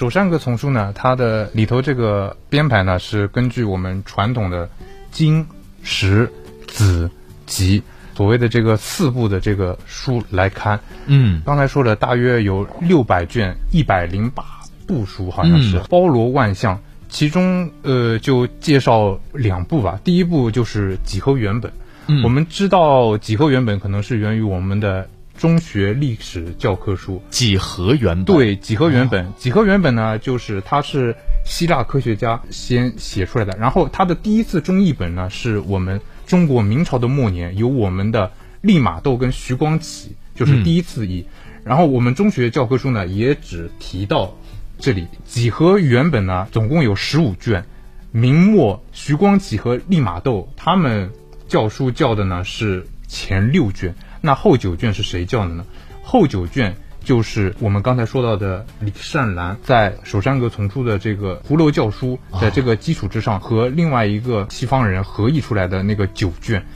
《守山阁丛书》呢，它的里头这个编排呢，是根据我们传统的经、史、子、集所谓的这个四部的这个书来看。嗯，刚才说了，大约有六百卷，一百零八部书，好像是、嗯包罗万象。其中，呃，就介绍两部吧。第一部就是《几何原本》。嗯我们知道几何原本可能是源于我们的中学历史教科书。几何原本。，对，几何原本，几何原本呢，就是它是希腊科学家先写出来的，然后它的第一次中译本呢，是我们中国明朝的末年由我们的利玛窦跟徐光启就是第一次译，然后我们中学教科书呢也只提到这里，几何原本呢总共有十五卷，明末徐光启和利玛窦他们教书教的呢是前六卷，那后九卷是谁教的呢？后九卷就是我们刚才说到的李善兰在《首山阁丛书》的这个葫芦教书，在这个基础之上，和另外一个西方人合译出来的那个九卷。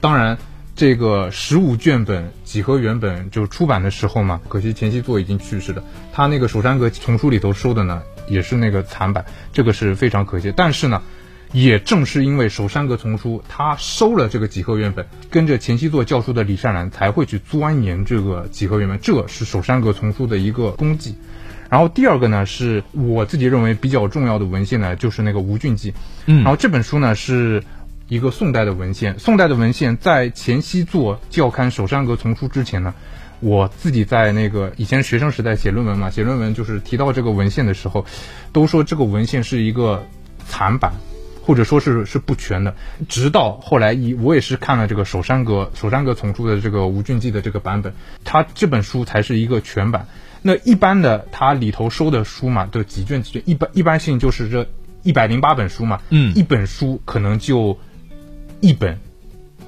当然，这个十五卷本几何原本就出版的时候嘛，可惜钱熙作已经去世了。他那个《首山阁丛书》里头收的呢，也是那个残版，这个是非常可惜。但是呢，也正是因为《守山阁丛书》他收了这个几何原本，跟着钱熙作教书的李善兰才会去钻研这个几何原本，这是《守山阁丛书》的一个功绩。然后第二个呢，是我自己认为比较重要的文献呢，就是那个《吴郡记》。嗯然后这本书呢是一个宋代的文献，宋代的文献在钱熙作教刊《守山阁丛书》之前呢，我自己在那个以前学生时代写论文嘛，写论文就是提到这个文献的时候，都说这个文献是一个残版。或者说是是不全的，直到后来以我也是看了这个《首山阁》《首山阁丛书》的这个《吴俊记》的这个版本，他这本书才是一个全版。那一般的它里头收的书嘛，就几卷几卷，一般一般性就是这一百零八本书嘛，嗯一本书可能就一本，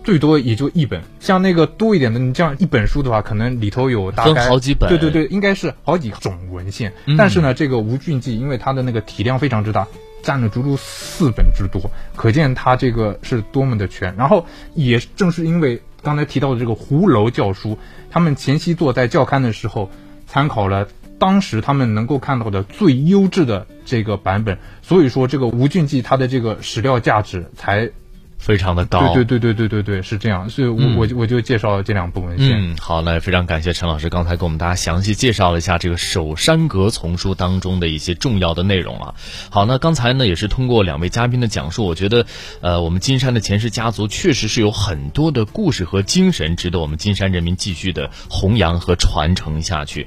最多也就一本。像那个多一点的，你这样一本书的话，可能里头有大概好几本对对对，应该是好几种文献。嗯但是呢，这个《吴郡记》因为它的那个体量非常之大，占了足足四本之多，可见它这个是多么的全。然后也正是因为刚才提到的这个胡楼教书，他们前期做在教刊的时候参考了。当时他们能够看到的最优质的这个版本，所以说这个《吴郡记》它的这个史料价值才非常的高。对对对对对对对，是这样，所以我、嗯我就我就介绍这两部文献。嗯，好，那也非常感谢陈老师刚才给我们大家详细介绍了一下这个《守山阁丛书》当中的一些重要的内容啊。好，那刚才呢也是通过两位嘉宾的讲述，我觉得呃我们金山的前氏家族确实是有很多的故事和精神，值得我们金山人民继续的弘扬和传承下去。